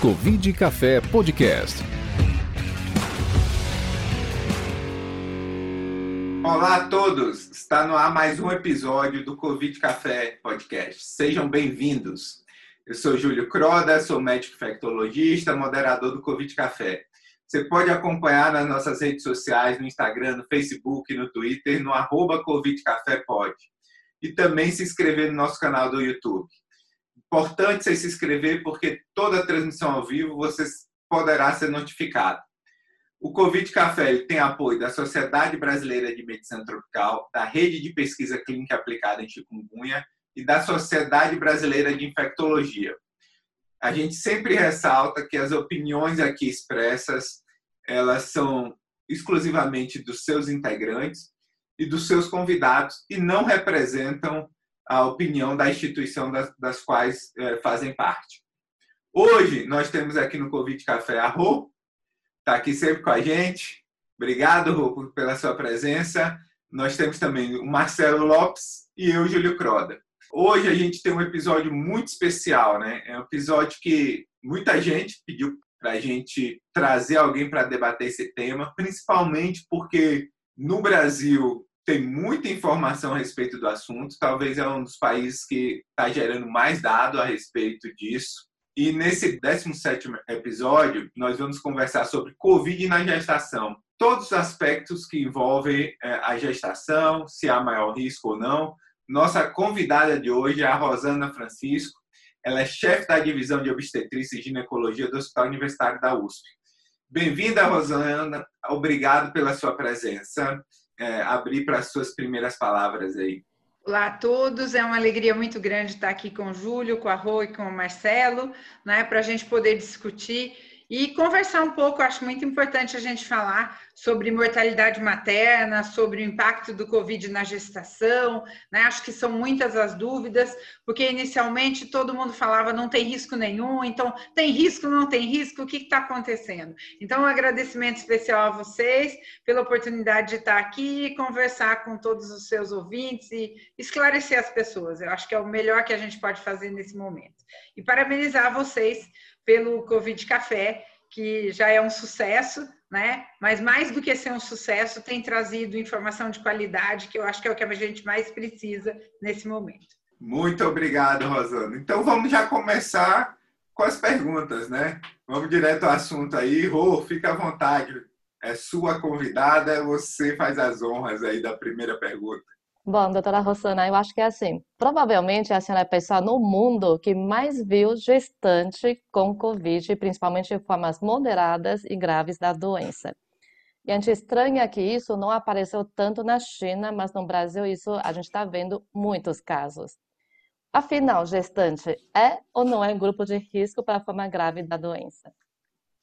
Covid Café Podcast. Olá a todos! Está no ar mais um episódio do Covid Café Podcast. Sejam bem-vindos. Eu sou Júlio Croda, sou médico infectologista, moderador do Covid Café. Você pode acompanhar nas nossas redes sociais, no Instagram, no Facebook, no Twitter, no arroba Covid Café Pod. E também se inscrever no nosso canal do YouTube. Importante você se inscrever porque toda transmissão ao vivo você poderá ser notificado. O Covid Café tem apoio da Sociedade Brasileira de Medicina Tropical, da Rede de Pesquisa Clínica Aplicada em Chikungunya e da Sociedade Brasileira de Infectologia. A gente sempre ressalta que as opiniões aqui expressas, elas são exclusivamente dos seus integrantes e dos seus convidados e não representam a opinião da instituição das, das quais é, fazem parte. Hoje nós temos aqui no Covid Café a Rô, está aqui sempre com a gente. Obrigado, Rô, pela sua presença. Nós temos também o Marcelo Lopes e eu, Júlio Croda. Hoje a gente tem um episódio muito especial, né? É um episódio que muita gente pediu para a gente trazer alguém para debater esse tema, principalmente porque no Brasil tem muita informação a respeito do assunto, talvez é um dos países que está gerando mais dado a respeito disso. E nesse 17 episódio, nós vamos conversar sobre Covid na gestação. Todos os aspectos que envolvem é, a gestação, se há maior risco ou não. Nossa convidada de hoje é a Rosana Francisco. Ela é chefe da divisão de obstetrícia e ginecologia do Hospital Universitário da USP. Bem-vinda, Rosana. Obrigado pela sua presença é, abrir para as suas primeiras palavras aí. Olá a todos, é uma alegria muito grande estar aqui com o Júlio, com a Rô e com o Marcelo, né, para a gente poder discutir e conversar um pouco, acho muito importante a gente falar sobre mortalidade materna, sobre o impacto do Covid na gestação, né? Acho que são muitas as dúvidas, porque inicialmente todo mundo falava não tem risco nenhum, então tem risco, não tem risco, o que está acontecendo? Então, um agradecimento especial a vocês pela oportunidade de estar aqui e conversar com todos os seus ouvintes e esclarecer as pessoas. Eu acho que é o melhor que a gente pode fazer nesse momento. E parabenizar vocês pelo Covid Café, que já é um sucesso, né? Mas mais do que ser um sucesso, tem trazido informação de qualidade, que eu acho que é o que a gente mais precisa nesse momento. Muito obrigado, Rosana. Então vamos já começar com as perguntas, né? Vamos direto ao assunto aí. Rô, fica à vontade. É sua convidada, você faz as honras aí da primeira pergunta. Bom, doutora Rosana, eu acho que é assim. Provavelmente a senhora é a pessoa no mundo que mais viu gestante com Covid, principalmente em formas moderadas e graves da doença. E a gente estranha que isso não apareceu tanto na China, mas no Brasil isso a gente está vendo muitos casos. Afinal, gestante é ou não é grupo de risco para a forma grave da doença?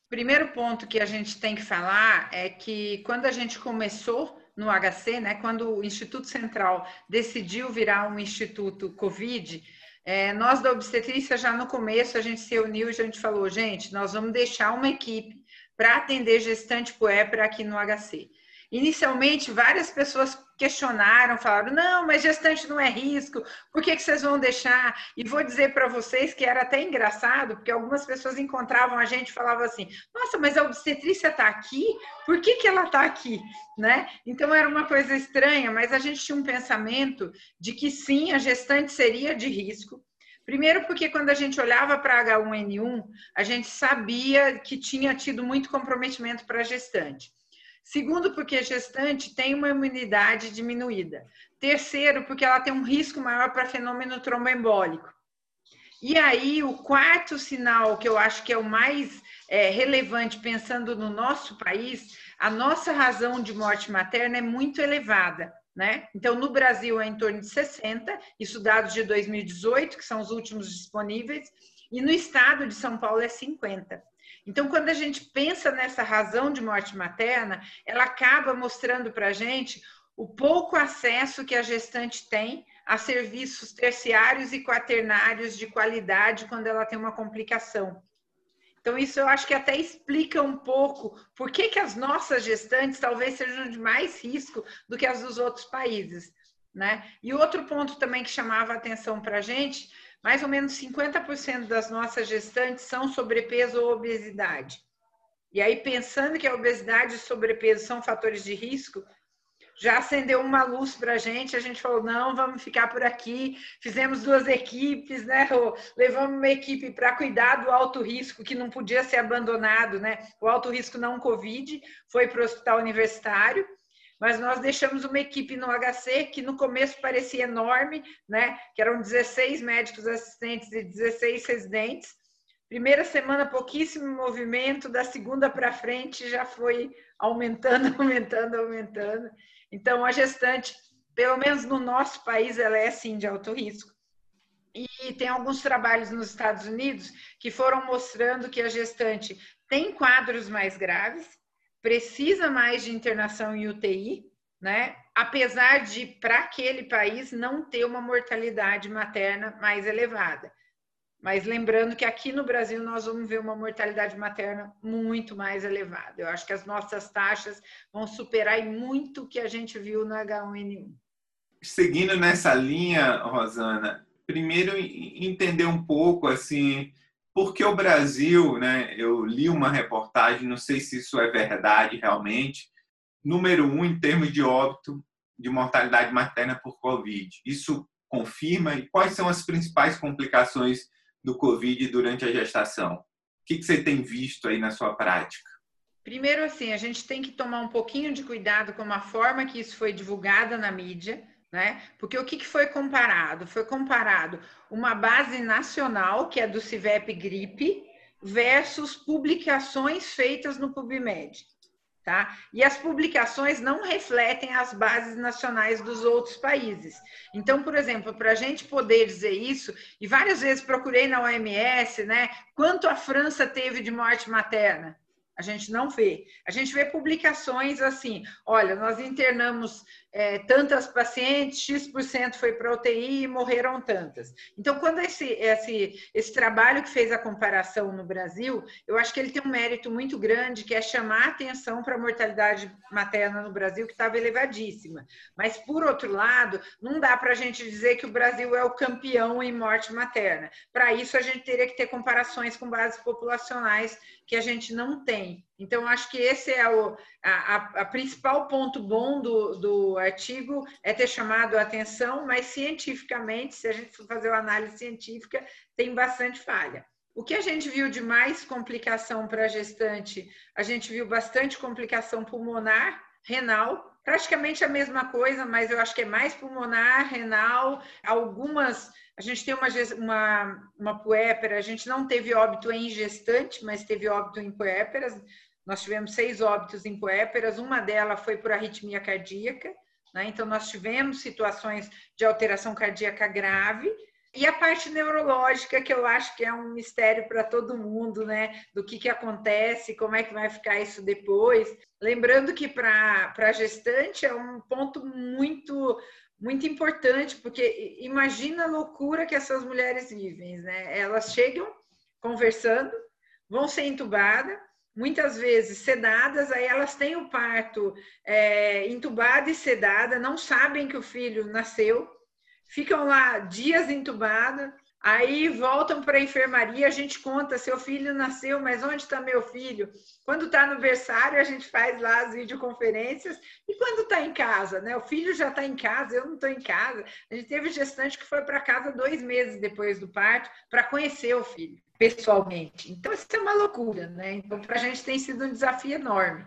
Primeiro ponto que a gente tem que falar é que quando a gente começou no HC, né, quando o Instituto Central decidiu virar um instituto Covid, é, nós da obstetrícia já no começo a gente se reuniu e a gente falou, gente, nós vamos deixar uma equipe para atender gestante puérpera aqui no HC. Inicialmente, várias pessoas questionaram, falaram: não, mas gestante não é risco, por que, que vocês vão deixar? E vou dizer para vocês que era até engraçado, porque algumas pessoas encontravam a gente e falavam assim: nossa, mas a obstetrícia está aqui, por que, que ela está aqui? Né? Então era uma coisa estranha, mas a gente tinha um pensamento de que sim, a gestante seria de risco. Primeiro, porque quando a gente olhava para H1N1, a gente sabia que tinha tido muito comprometimento para a gestante. Segundo, porque gestante tem uma imunidade diminuída. Terceiro, porque ela tem um risco maior para fenômeno tromboembólico. E aí, o quarto sinal, que eu acho que é o mais é, relevante, pensando no nosso país, a nossa razão de morte materna é muito elevada. Né? Então, no Brasil é em torno de 60, isso dados de 2018, que são os últimos disponíveis, e no estado de São Paulo é 50. Então, quando a gente pensa nessa razão de morte materna, ela acaba mostrando para a gente o pouco acesso que a gestante tem a serviços terciários e quaternários de qualidade quando ela tem uma complicação. Então, isso eu acho que até explica um pouco por que, que as nossas gestantes talvez sejam de mais risco do que as dos outros países. Né? E outro ponto também que chamava a atenção para a gente mais ou menos 50% das nossas gestantes são sobrepeso ou obesidade. E aí, pensando que a obesidade e sobrepeso são fatores de risco, já acendeu uma luz para a gente. A gente falou: não, vamos ficar por aqui. Fizemos duas equipes, né? Levamos uma equipe para cuidar do alto risco, que não podia ser abandonado, né? O alto risco não Covid foi para o hospital universitário. Mas nós deixamos uma equipe no HC que no começo parecia enorme, né? Que eram 16 médicos assistentes e 16 residentes. Primeira semana, pouquíssimo movimento, da segunda para frente já foi aumentando, aumentando, aumentando. Então, a gestante, pelo menos no nosso país, ela é sim de alto risco. E tem alguns trabalhos nos Estados Unidos que foram mostrando que a gestante tem quadros mais graves, precisa mais de internação em UTI, né? Apesar de, para aquele país, não ter uma mortalidade materna mais elevada. Mas lembrando que aqui no Brasil nós vamos ver uma mortalidade materna muito mais elevada. Eu acho que as nossas taxas vão superar muito o que a gente viu no H1N1. Seguindo nessa linha, Rosana, primeiro entender um pouco assim, por que o Brasil, né? Eu li uma reportagem, não sei se isso é verdade realmente, número um em termos de óbito de mortalidade materna por Covid. Isso confirma e quais são as principais complicações do Covid durante a gestação? O que, você tem visto aí na sua prática? Primeiro, assim, a gente tem que tomar um pouquinho de cuidado com a forma que isso foi divulgada na mídia, né? Porque o que, foi comparado? Foi comparado uma base nacional, que é do CIVEP Gripe, versus publicações feitas no PubMed. Tá? E as publicações não refletem as bases nacionais dos outros países. Então, por exemplo, para a gente poder dizer isso, e várias vezes procurei na OMS, né, quanto a França teve de morte materna? A gente não vê. A gente vê publicações assim: olha, nós internamos é, tantas pacientes, X% foi para UTI e morreram tantas. Então, quando esse, esse, esse trabalho que fez a comparação no Brasil, eu acho que ele tem um mérito muito grande, que é chamar atenção para a mortalidade materna no Brasil, que estava elevadíssima. Mas, por outro lado, não dá para a gente dizer que o Brasil é o campeão em morte materna. Para isso, a gente teria que ter comparações com bases populacionais que a gente não tem. Então, acho que esse é o a, a, principal ponto bom do, do artigo é ter chamado a atenção, mas cientificamente, se a gente for fazer uma análise científica, tem bastante falha. O que a gente viu de mais complicação para a gestante? A gente viu bastante complicação pulmonar, renal, praticamente a mesma coisa, mas eu acho que é mais pulmonar, renal, algumas. A gente tem uma, uma, uma puépera, a gente não teve óbito em gestante, mas teve óbito em puéperas. Nós tivemos seis óbitos em puéperas, uma delas foi por arritmia cardíaca, né? então nós tivemos situações de alteração cardíaca grave, e a parte neurológica, que eu acho que é um mistério para todo mundo, né? Do que, que acontece, como é que vai ficar isso depois. Lembrando que para a gestante é um ponto muito, muito importante, porque imagina a loucura que essas mulheres vivem, né? Elas chegam conversando, vão ser entubadas, muitas vezes sedadas, aí elas têm o parto é, entubada e sedada, não sabem que o filho nasceu, ficam lá dias entubadas, aí voltam para a enfermaria, a gente conta, seu filho nasceu, mas onde está meu filho? Quando está no berçário, a gente faz lá as videoconferências, e quando está em casa, né? O filho já está em casa, eu não estou em casa. A gente teve gestante que foi para casa dois meses depois do parto para conhecer o filho pessoalmente. Então, isso é uma loucura, né? Então, para a gente tem sido um desafio enorme.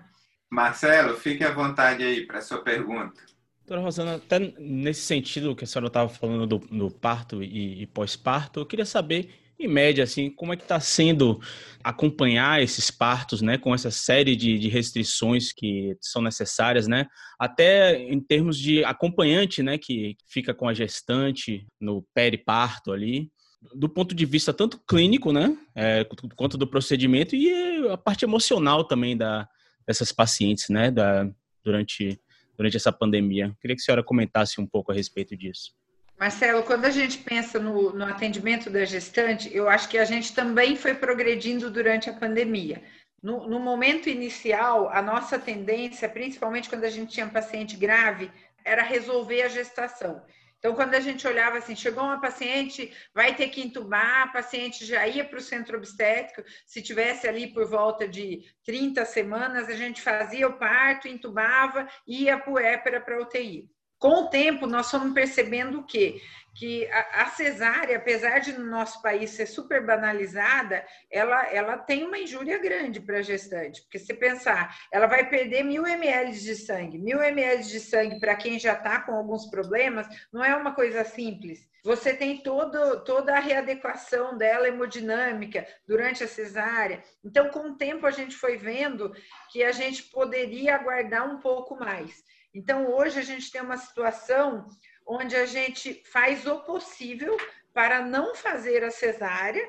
Marcelo, fique à vontade aí para a sua pergunta. Doutora Rosana, até nesse sentido que a senhora estava falando do, do parto e, e pós-parto, eu queria saber, em média, assim, como é que está sendo acompanhar esses partos, né, com essa série de, de, restrições que são necessárias, né, até em termos de acompanhante, né, que fica com a gestante no periparto ali, do ponto de vista tanto clínico, né, é, quanto do procedimento e a parte emocional também da, dessas pacientes, né, da, durante, durante essa pandemia. Queria que a senhora comentasse um pouco a respeito disso. Marcelo, quando a gente pensa no, no atendimento da gestante, eu acho que a gente também foi progredindo durante a pandemia. No, no, momento inicial, a nossa tendência, principalmente quando a gente tinha um paciente grave, era resolver a gestação. Então, quando a gente olhava assim, chegou uma paciente, vai ter que entubar, a paciente já ia para o centro obstétrico, se tivesse ali por volta de 30 semanas, a gente fazia o parto, entubava, ia para o épera para UTI. Com o tempo, nós fomos percebendo o quê? que a, cesárea, apesar de no nosso país ser super banalizada, ela, ela tem uma injúria grande para a gestante. Porque se pensar, ela vai perder mil ml de sangue. Mil ml de sangue para quem já está com alguns problemas não é uma coisa simples. Você tem todo, toda a readequação dela hemodinâmica durante a cesárea. Então, com o tempo, a gente foi vendo que a gente poderia aguardar um pouco mais. Então, hoje a gente tem uma situação onde a gente faz o possível para não fazer a cesárea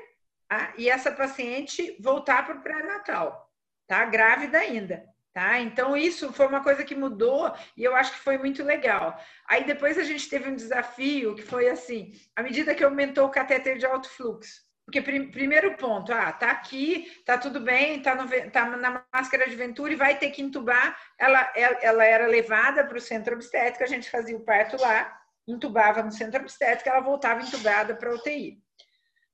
tá? e essa paciente voltar para o pré-natal, tá? Grávida ainda. Tá? Então, isso foi uma coisa que mudou e eu acho que foi muito legal. Aí depois a gente teve um desafio que foi assim: à medida que aumentou o catéter de alto fluxo. Porque, primeiro ponto, ah, tá aqui, tá tudo bem, tá, no, tá na máscara de Ventura e vai ter que entubar. Ela, ela, ela era levada para o centro obstétrico, a gente fazia o parto lá entubava no centro obstétrico, ela voltava entubada para a UTI.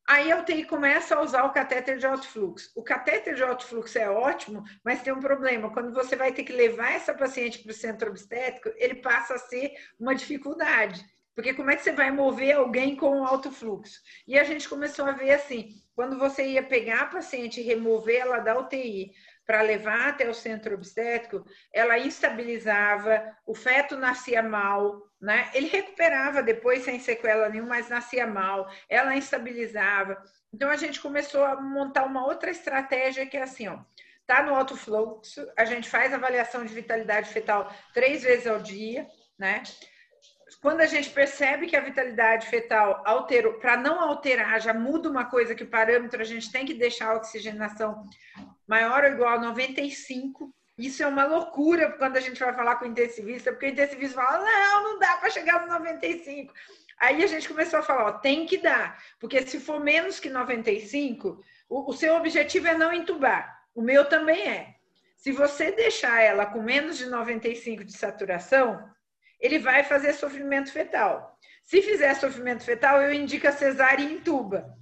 Aí a UTI começa a usar o catéter de alto fluxo. O catéter de alto fluxo é ótimo, mas tem um problema. Quando você vai ter que levar essa paciente para o centro obstétrico, ele passa a ser uma dificuldade. Porque como é que você vai mover alguém com alto fluxo? E a gente começou a ver assim, quando você ia pegar a paciente e remover ela da UTI para levar até o centro obstétrico, ela instabilizava, o feto nascia mal, né? Ele recuperava depois sem sequela nenhuma, mas nascia mal, ela instabilizava. Então a gente começou a montar uma outra estratégia que é assim, ó. Tá no alto fluxo, a gente faz avaliação de vitalidade fetal três vezes ao dia, né? Quando a gente percebe que a vitalidade fetal alterou, para não alterar, já muda uma coisa que o parâmetro a gente tem que deixar a oxigenação maior ou igual a 95, isso é uma loucura quando a gente vai falar com o intensivista, porque o intensivista fala: não, não dá para chegar no 95. Aí a gente começou a falar: ó, tem que dar, porque se for menos que 95, o, o seu objetivo é não entubar. O meu também é. Se você deixar ela com menos de 95 de saturação, ele vai fazer sofrimento fetal. Se fizer sofrimento fetal, eu indico a cesárea e entuba.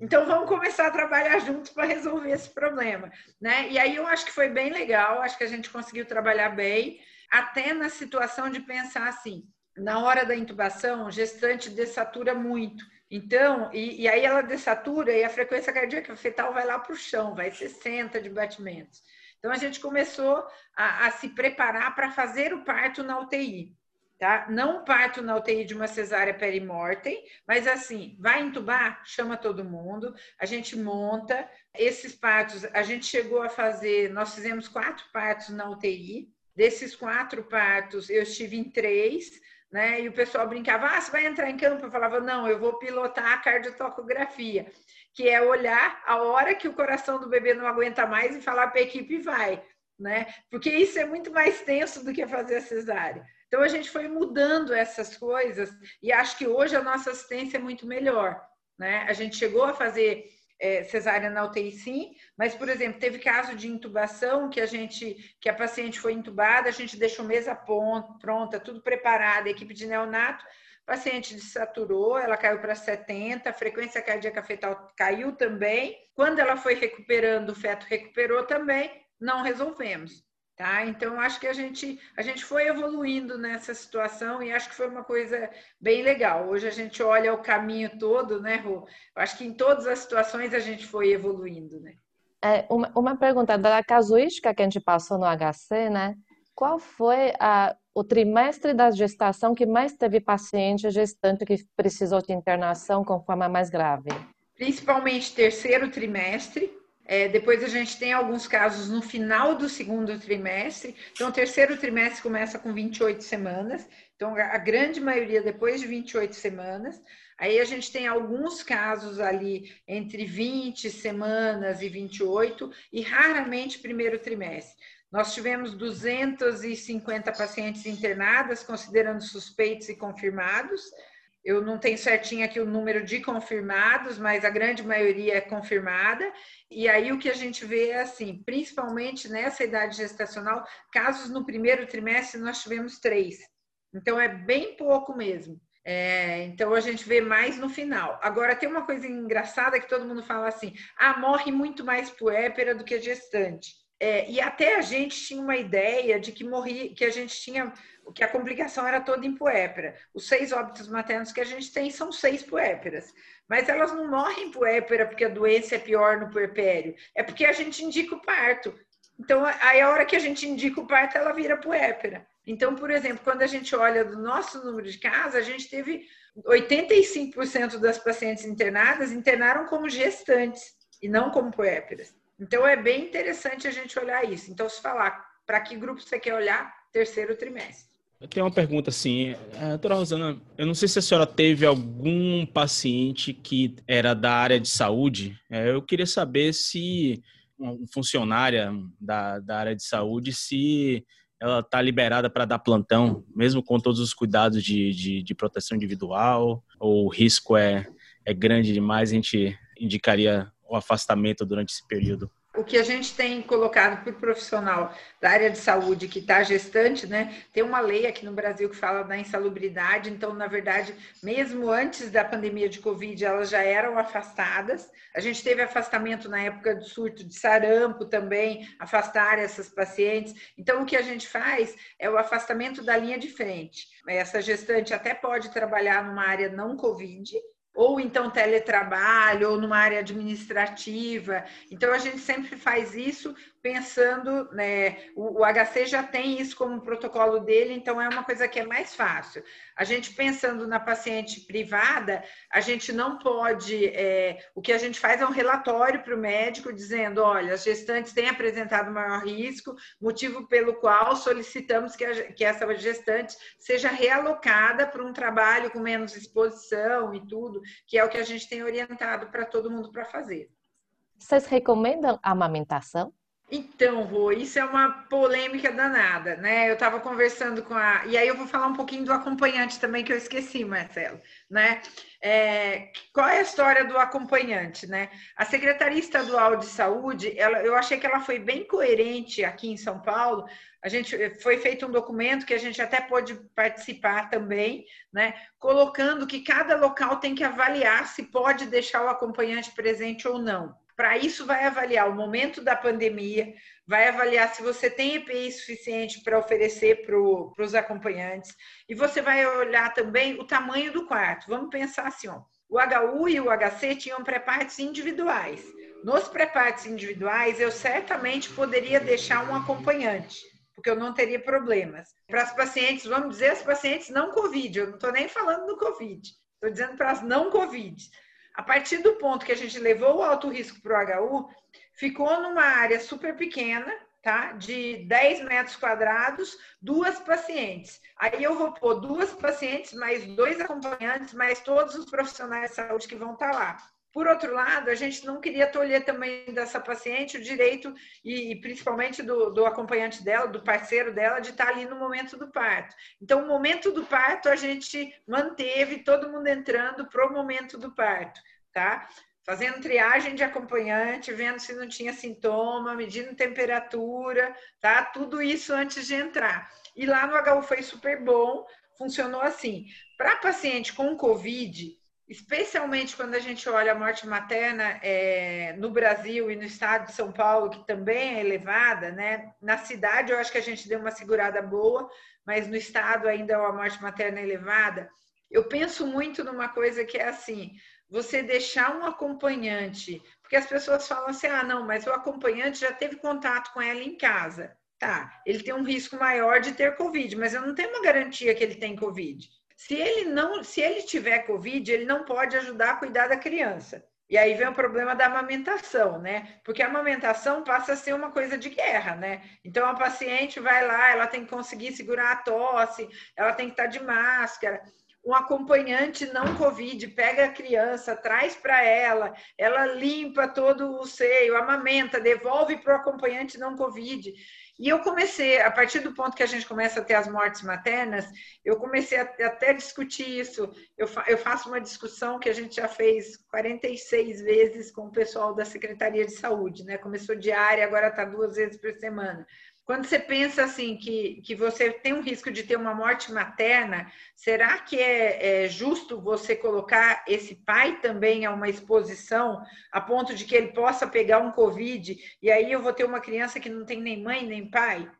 Então vamos começar a trabalhar juntos para resolver esse problema, né? E aí eu acho que foi bem legal, acho que a gente conseguiu trabalhar bem, até na situação de pensar assim, na hora da intubação, o gestante dessatura muito. Então, e, e aí ela dessatura e a frequência cardíaca fetal vai lá para o chão, vai 60 de batimentos. Então a gente começou a, a se preparar para fazer o parto na UTI tá? Não parto na UTI de uma cesárea perimortem, mas assim, vai entubar, chama todo mundo, a gente monta esses partos. A gente chegou a fazer, nós fizemos quatro partos na UTI. Desses quatro partos, eu estive em três, né? E o pessoal brincava: ah, você vai entrar em campo? Eu falava: não, eu vou pilotar a cardiotocografia, que é olhar a hora que o coração do bebê não aguenta mais e falar para a equipe: vai, né? Porque isso é muito mais tenso do que fazer a cesárea. Então a gente foi mudando essas coisas e acho que hoje a nossa assistência é muito melhor. Né? A gente chegou a fazer é, cesárea na UTI sim, mas, por exemplo, teve caso de intubação que a gente, que a paciente foi intubada, a gente deixou mesa pronta, tudo preparado, equipe de neonato, paciente desaturou, ela caiu para 70, a frequência cardíaca fetal caiu também. Quando ela foi recuperando, o feto recuperou também, não resolvemos. Tá? Então, acho que a gente, a gente foi evoluindo nessa situação e acho que foi uma coisa bem legal. Hoje a gente olha o caminho todo, né, Rô? Eu acho que em todas as situações a gente foi evoluindo, né? É, uma, uma pergunta da casuística que a gente passou no HC, né? Qual foi a, o trimestre da gestação que mais teve paciente gestante que precisou de internação com forma mais grave? Principalmente terceiro trimestre, é, depois a gente tem alguns casos no final do segundo trimestre. Então, o terceiro trimestre começa com 28 semanas. Então, a grande maioria depois de 28 semanas. Aí a gente tem alguns casos ali entre 20 semanas e 28, e raramente primeiro trimestre. Nós tivemos 250 pacientes internadas, considerando suspeitos e confirmados. Eu não tenho certinho aqui o número de confirmados, mas a grande maioria é confirmada. E aí o que a gente vê é assim, principalmente nessa idade gestacional, casos no primeiro trimestre nós tivemos três. Então é bem pouco mesmo. É, então a gente vê mais no final. Agora tem uma coisa engraçada que todo mundo fala assim: ah, morre muito mais puépera do que gestante. É, e até a gente tinha uma ideia de que morria, que a gente tinha, que a complicação era toda em puépera. Os seis óbitos maternos que a gente tem são seis puéperas, mas elas não morrem puépera porque a doença é pior no puerpério, é porque a gente indica o parto. Então, aí a hora que a gente indica o parto, ela vira puépera. Então, por exemplo, quando a gente olha do nosso número de casos, a gente teve 85% das pacientes internadas internaram como gestantes e não como puéperas. Então, é bem interessante a gente olhar isso. Então, se falar para que grupo você quer olhar, terceiro trimestre. Eu tenho uma pergunta assim, é, doutora Rosana, eu não sei se a senhora teve algum paciente que era da área de saúde. É, eu queria saber se uma funcionária da, da área de saúde, se ela está liberada para dar plantão, mesmo com todos os cuidados de, de, de, proteção individual, ou o risco é, é grande demais, a gente indicaria o afastamento durante esse período? o que a gente tem colocado para o profissional da área de saúde que está gestante, né? Tem uma lei aqui no Brasil que fala da insalubridade, então, na verdade, mesmo antes da pandemia de Covid, elas já eram afastadas. A gente teve afastamento na época do surto de sarampo também, afastar essas pacientes. Então, o que a gente faz é o afastamento da linha de frente. Essa gestante até pode trabalhar numa área não Covid, ou então teletrabalho, ou numa área administrativa. Então, a gente sempre faz isso pensando, né, o, o, HC já tem isso como protocolo dele, então é uma coisa que é mais fácil. A gente pensando na paciente privada, a gente não pode, é, o que a gente faz é um relatório para o médico dizendo, olha, as gestantes têm apresentado maior risco, motivo pelo qual solicitamos que, a, que essa gestante seja realocada para um trabalho com menos exposição e tudo, que é o que a gente tem orientado para todo mundo para fazer. Vocês recomendam amamentação? Então, Rô, isso é uma polêmica danada, né? Eu estava conversando com a. E aí eu vou falar um pouquinho do acompanhante também, que eu esqueci, Marcelo, né? É... Qual é a história do acompanhante, né? A Secretaria Estadual de Saúde, ela... eu achei que ela foi bem coerente aqui em São Paulo. A gente foi feito um documento que a gente até pôde participar também, né? Colocando que cada local tem que avaliar se pode deixar o acompanhante presente ou não. Para isso, vai avaliar o momento da pandemia, vai avaliar se você tem EPI suficiente para oferecer para os acompanhantes, e você vai olhar também o tamanho do quarto. Vamos pensar assim: ó, o HU e o HC tinham pré-partes individuais. Nos pré-partes individuais, eu certamente poderia deixar um acompanhante, porque eu não teria problemas. Para as pacientes, vamos dizer, as pacientes não Covid, eu não estou nem falando do Covid, estou dizendo para as não Covid. A partir do ponto que a gente levou o alto risco para o HU, ficou numa área super pequena, tá? De 10 metros quadrados, duas pacientes. Aí eu vou pôr duas pacientes, mais dois acompanhantes, mais todos os profissionais de saúde que vão estar tá lá. Por outro lado, a gente não queria tolher também dessa paciente o direito, e, principalmente do, do, acompanhante dela, do parceiro dela, de estar ali no momento do parto. Então, o momento do parto a gente manteve todo mundo entrando para o momento do parto, tá? Fazendo triagem de acompanhante, vendo se não tinha sintoma, medindo temperatura, tá? Tudo isso antes de entrar. E lá no HU foi super bom, funcionou assim. Para paciente com Covid, especialmente quando a gente olha a morte materna é, no Brasil e no estado de São Paulo, que também é elevada, né? Na cidade eu acho que a gente deu uma segurada boa, mas no estado ainda a morte materna é elevada. Eu penso muito numa coisa que é assim: você deixar um acompanhante, porque as pessoas falam assim: ah, não, mas o acompanhante já teve contato com ela em casa. Tá, ele tem um risco maior de ter Covid, mas eu não tenho uma garantia que ele tem Covid. Se ele não, se ele tiver Covid, ele não pode ajudar a cuidar da criança. E aí vem o problema da amamentação, né? Porque a amamentação passa a ser uma coisa de guerra, né? Então a paciente vai lá, ela tem que conseguir segurar a tosse, ela tem que estar de máscara. Um acompanhante não Covid pega a criança, traz para ela, ela limpa todo o seio, amamenta, devolve para o acompanhante não Covid. E eu comecei, a partir do ponto que a gente começa a ter as mortes maternas, eu comecei a, até discutir isso. Eu, fa, eu faço uma discussão que a gente já fez 46 vezes com o pessoal da Secretaria de Saúde, né? Começou diária, agora está duas vezes por semana. Quando você pensa assim que, que você tem um risco de ter uma morte materna, será que é, é, justo você colocar esse pai também a uma exposição a ponto de que ele possa pegar um Covid e aí eu vou ter uma criança que não tem nem mãe nem pai?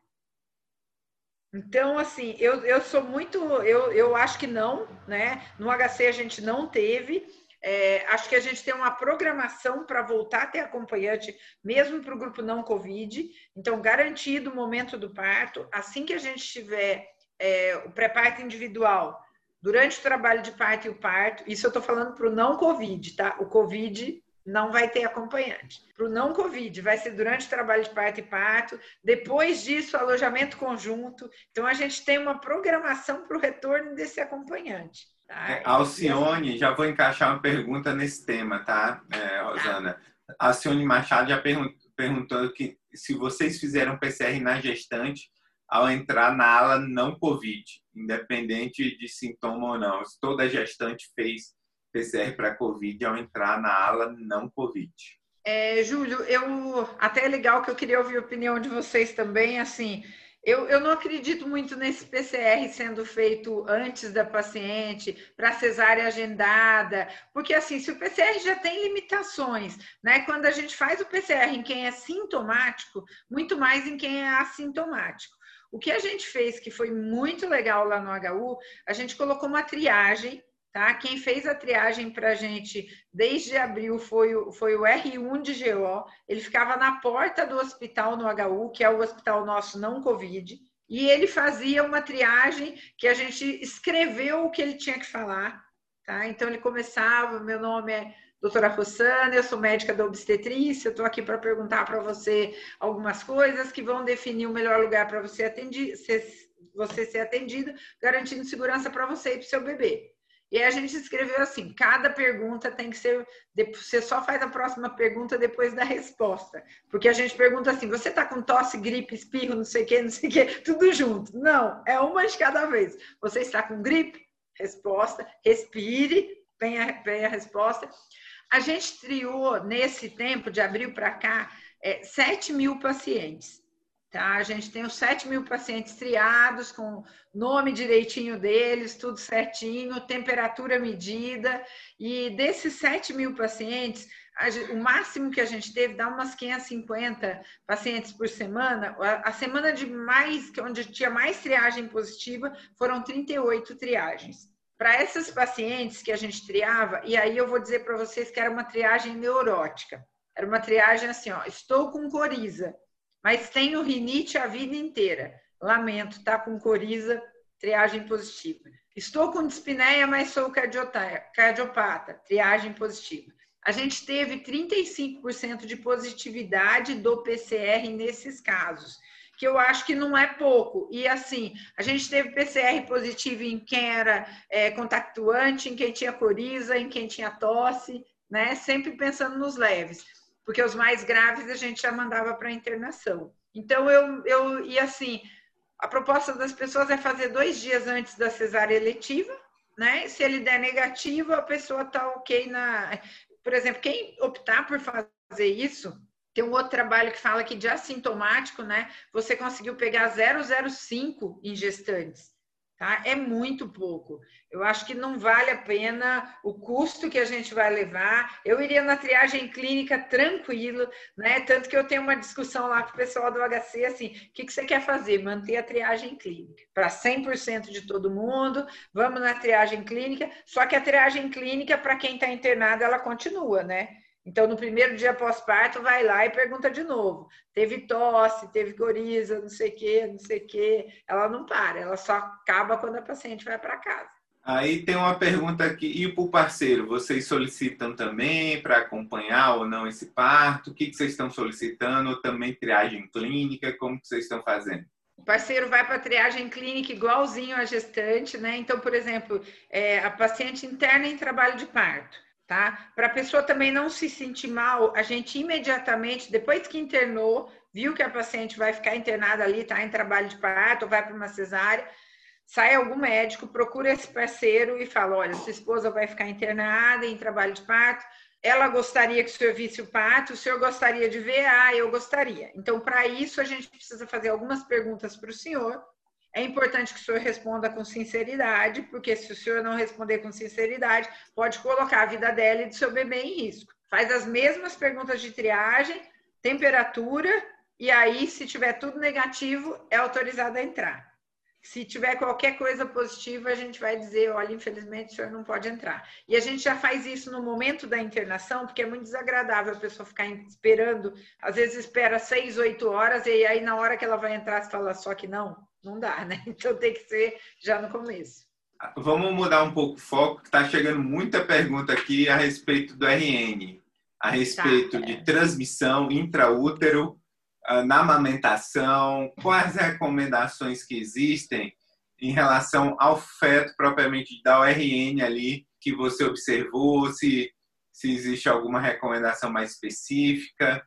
Então, assim, eu, eu sou muito, eu, eu acho que não, né? No HC a gente não teve, é, acho que a gente tem uma programação para voltar a ter acompanhante, mesmo para o grupo não Covid. Então, garantido o momento do parto. Assim que a gente tiver é, o pré-parto individual, durante o trabalho de parto e o parto, isso eu estou falando para o não Covid, tá? O Covid não vai ter acompanhante. Para o não Covid, vai ser durante o trabalho de parto e parto. Depois disso, alojamento conjunto. Então, a gente tem uma programação para o retorno desse acompanhante. Alcione, já vou encaixar uma pergunta nesse tema, tá, é, Rosana? A Alcione Machado já perguntou que se vocês fizeram PCR na gestante ao entrar na ala não Covid, independente de sintoma ou não. Se toda gestante fez PCR para Covid ao entrar na ala não Covid. É, Júlio, eu até é legal que eu queria ouvir a opinião de vocês também, assim, eu, eu não acredito muito nesse PCR sendo feito antes da paciente, para cesárea agendada, porque assim, se o PCR já tem limitações, né? Quando a gente faz o PCR em quem é sintomático, muito mais em quem é assintomático. O que a gente fez, que foi muito legal lá no HU, a gente colocou uma triagem Tá? Quem fez a triagem para a gente desde abril foi o, foi o R1 de GO. Ele ficava na porta do hospital no HU, que é o hospital nosso não Covid, e ele fazia uma triagem que a gente escreveu o que ele tinha que falar. Tá? Então ele começava: meu nome é doutora Rossana, eu sou médica da obstetrícia, estou aqui para perguntar para você algumas coisas que vão definir o melhor lugar para você, atendi, você ser atendido, garantindo segurança para você e para o seu bebê. E a gente escreveu assim: cada pergunta tem que ser. Você só faz a próxima pergunta depois da resposta. Porque a gente pergunta assim: você está com tosse, gripe, espirro, não sei o quê, não sei o quê, tudo junto. Não, é uma de cada vez. Você está com gripe? Resposta. Respire, vem a, vem a resposta. A gente triou nesse tempo, de abril para cá, é, 7 mil pacientes. Tá? A gente tem os 7 mil pacientes triados, com nome direitinho deles, tudo certinho, temperatura medida. E desses 7 mil pacientes, o máximo que a gente teve dá umas 550 pacientes por semana. A, semana de mais, onde tinha mais triagem positiva, foram 38 triagens. Para essas pacientes que a gente triava, e aí eu vou dizer para vocês que era uma triagem neurótica. Era uma triagem assim, ó, estou com coriza mas tenho rinite a vida inteira. Lamento, tá com coriza, triagem positiva. Estou com dispneia, mas sou cardiopata, triagem positiva. A gente teve 35% de positividade do PCR nesses casos, que eu acho que não é pouco. E assim, a gente teve PCR positivo em quem era é, contactuante, em quem tinha coriza, em quem tinha tosse, né? Sempre pensando nos leves porque os mais graves a gente já mandava para internação. Então, eu, eu, e assim, a proposta das pessoas é fazer dois dias antes da cesárea eletiva, né? Se ele der negativo, a pessoa está ok na. Por exemplo, quem optar por fazer isso, tem um outro trabalho que fala que de assintomático, né? Você conseguiu pegar 0,05 em gestantes tá? É muito pouco. Eu acho que não vale a pena o custo que a gente vai levar. Eu iria na triagem clínica tranquilo, né? Tanto que eu tenho uma discussão lá com o pessoal do HC assim: o que, que você quer fazer? Manter a triagem clínica para 100% de todo mundo, vamos na triagem clínica. Só que a triagem clínica, para quem está internado, ela continua, né? Então, no primeiro dia pós-parto, vai lá e pergunta de novo. Teve tosse, teve coriza, não sei o quê, não sei o quê. Ela não para, ela só acaba quando a paciente vai para casa. Aí tem uma pergunta aqui, e para o parceiro, vocês solicitam também para acompanhar ou não esse parto? O que, que vocês estão solicitando? Também triagem clínica? Como que vocês estão fazendo? O parceiro vai para a triagem clínica igualzinho à gestante, né? Então, por exemplo, é, a paciente interna em trabalho de parto tá? Para a pessoa também não se sentir mal, a gente imediatamente, depois que internou, viu que a paciente vai ficar internada ali, tá em trabalho de parto, vai para uma cesárea, sai algum médico, procura esse parceiro e fala: olha, sua esposa vai ficar internada em trabalho de parto. ela gostaria que o senhor visse o parto, o senhor gostaria de ver? Ah, eu gostaria. Então, para isso, a gente precisa fazer algumas perguntas para o senhor. É importante que o senhor responda com sinceridade, porque se o senhor não responder com sinceridade, pode colocar a vida dela e do seu bebê em risco. Faz as mesmas perguntas de triagem, temperatura, e aí, se tiver tudo negativo, é autorizado a entrar. Se tiver qualquer coisa positiva, a gente vai dizer, olha, infelizmente o senhor não pode entrar. E a gente já faz isso no momento da internação, porque é muito desagradável a pessoa ficar esperando, às vezes espera seis, oito horas, e aí na hora que ela vai entrar, você fala só que não, não dá, né? Então tem que ser já no começo. Vamos mudar um pouco o foco, que está chegando muita pergunta aqui a respeito do RN, a respeito tá, é. de transmissão intraútero ah, na amamentação, quais recomendações que existem em relação ao feto propriamente da ORN ali que você observou, se, se existe alguma recomendação mais específica.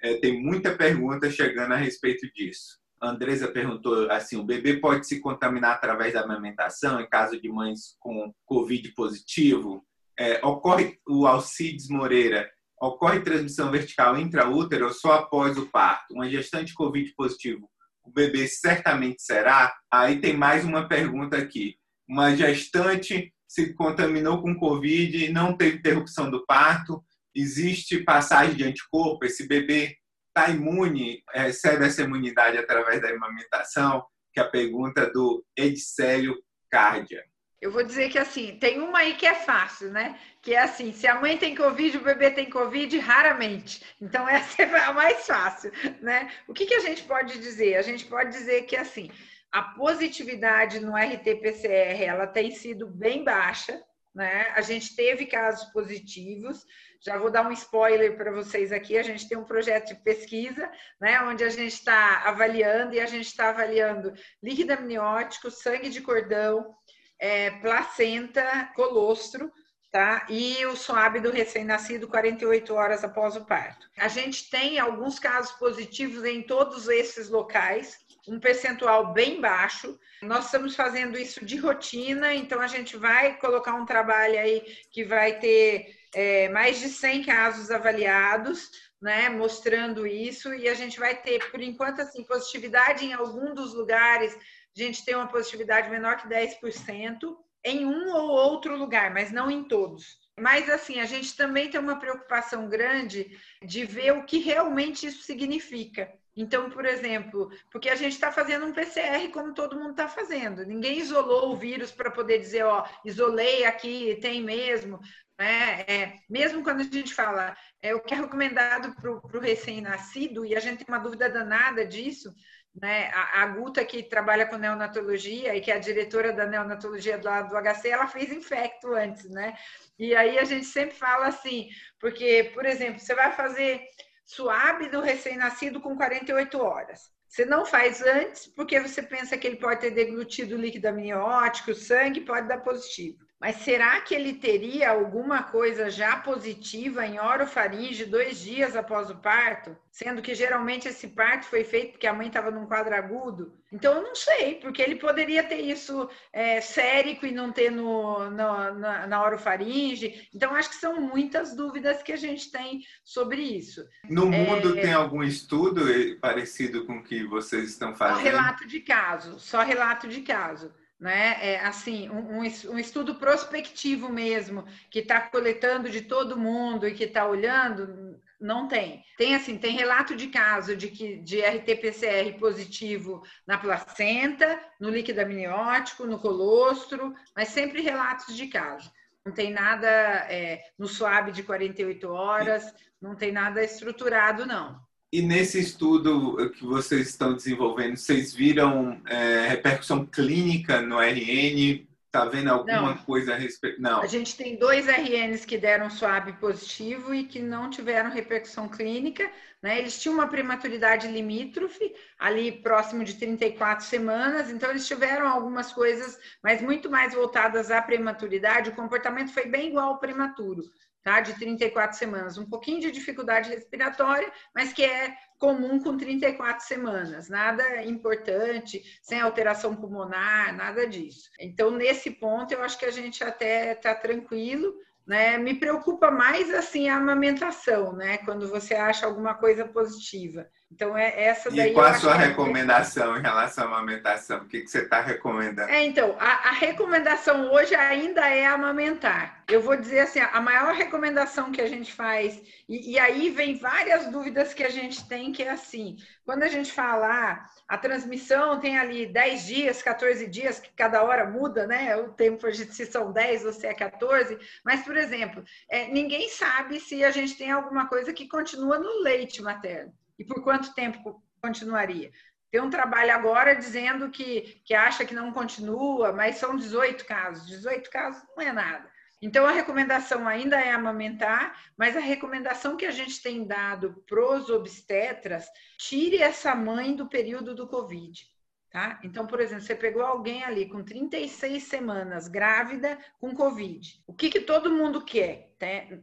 É, tem muita pergunta chegando a respeito disso. Andresa perguntou assim: o bebê pode se contaminar através da amamentação em caso de mães com Covid positivo? É, ocorre o Alcides Moreira ocorre transmissão vertical intraútero só após o parto. Uma gestante Covid positivo, o bebê certamente será? Aí tem mais uma pergunta aqui. Uma gestante se contaminou com Covid e não teve interrupção do parto, existe passagem de anticorpo, esse bebê está imune, recebe essa imunidade através da amamentação, que é a pergunta do Edicélio Cárdia. Eu vou dizer que assim, tem uma aí que é fácil, né? Que é assim, se a mãe tem Covid, o bebê tem Covid, raramente. Então, essa é a mais fácil, né? O que, que a gente pode dizer? A gente pode dizer que assim, a positividade no RT-PCR, ela tem sido bem baixa, né? A gente teve casos positivos. Já vou dar um spoiler para vocês aqui. A gente tem um projeto de pesquisa, né? Onde a gente está avaliando e a gente está avaliando líquido amniótico, sangue de cordão, é, placenta, colostro, tá? E o suave do recém-nascido 48 horas após o parto. A gente tem alguns casos positivos em todos esses locais, um percentual bem baixo. Nós estamos fazendo isso de rotina, então a gente vai colocar um trabalho aí que vai ter é, mais de 100 casos avaliados, né, mostrando isso, e a gente vai ter, por enquanto, assim, positividade em algum dos lugares, a gente tem uma positividade menor que 10% em um ou outro lugar, mas não em todos. Mas assim, a gente também tem uma preocupação grande de ver o que realmente isso significa. Então, por exemplo, porque a gente está fazendo um PCR como todo mundo está fazendo. Ninguém isolou o vírus para poder dizer, ó, isolei aqui, tem mesmo. Né? É, mesmo quando a gente fala é, o que é recomendado para o recém-nascido, e a gente tem uma dúvida danada disso, né? A, a Guta, que trabalha com neonatologia e que é a diretora da neonatologia do do HC, ela fez infecto antes, né? E aí a gente sempre fala assim, porque, por exemplo, você vai fazer suave do recém-nascido com 48 horas. Você não faz antes porque você pensa que ele pode ter deglutido líquido amniótico, o sangue pode dar positivo. Mas será que ele teria alguma coisa já positiva em orofaringe dois dias após o parto? Sendo que geralmente esse parto foi feito porque a mãe estava num quadro agudo? Então eu não sei, porque ele poderia ter isso é, sérico e não ter no, no, na, na orofaringe. Então acho que são muitas dúvidas que a gente tem sobre isso. No mundo é... tem algum estudo parecido com o que vocês estão fazendo? Só relato de caso, só relato de caso né? É, assim, um, um, estudo prospectivo mesmo, que está coletando de todo mundo e que está olhando, não tem. Tem assim, tem relato de caso de que de RT-PCR positivo na placenta, no líquido amniótico, no colostro, mas sempre relatos de caso. Não tem nada é, no SWAB de 48 horas, não tem nada estruturado, não. E nesse estudo que vocês estão desenvolvendo, vocês viram é, repercussão clínica no RN? Está vendo alguma não. coisa a respeito? Não. A gente tem dois RNs que deram SWAB positivo e que não tiveram repercussão clínica. Né? Eles tinham uma prematuridade limítrofe, ali próximo de 34 semanas, então eles tiveram algumas coisas, mas muito mais voltadas à prematuridade. O comportamento foi bem igual ao prematuro tá? De 34 semanas. Um pouquinho de dificuldade respiratória, mas que é comum com 34 semanas. Nada importante, sem alteração pulmonar, nada disso. Então, nesse ponto, eu acho que a gente até está tranquilo, né? Me preocupa mais assim a amamentação, né? Quando você acha alguma coisa positiva. Então é essa daí. E qual a sua é recomendação é... em relação à amamentação? O que, que você está recomendando? É, então, a, a, recomendação hoje ainda é amamentar. Eu vou dizer assim, a maior recomendação que a gente faz, e, e aí vem várias dúvidas que a gente tem, que é assim, quando a gente fala, ah, a transmissão tem ali 10 dias, 14 dias, que cada hora muda, né? O tempo se são 10 ou se é 14, mas, por exemplo, é, ninguém sabe se a gente tem alguma coisa que continua no leite materno. E por quanto tempo continuaria? Tem um trabalho agora dizendo que, que acha que não continua, mas são 18 casos. 18 casos não é nada. Então, a recomendação ainda é amamentar, mas a recomendação que a gente tem dado para os obstetras, tire essa mãe do período do Covid. Tá? Então, por exemplo, você pegou alguém ali com 36 semanas grávida com Covid. O que, que todo mundo quer?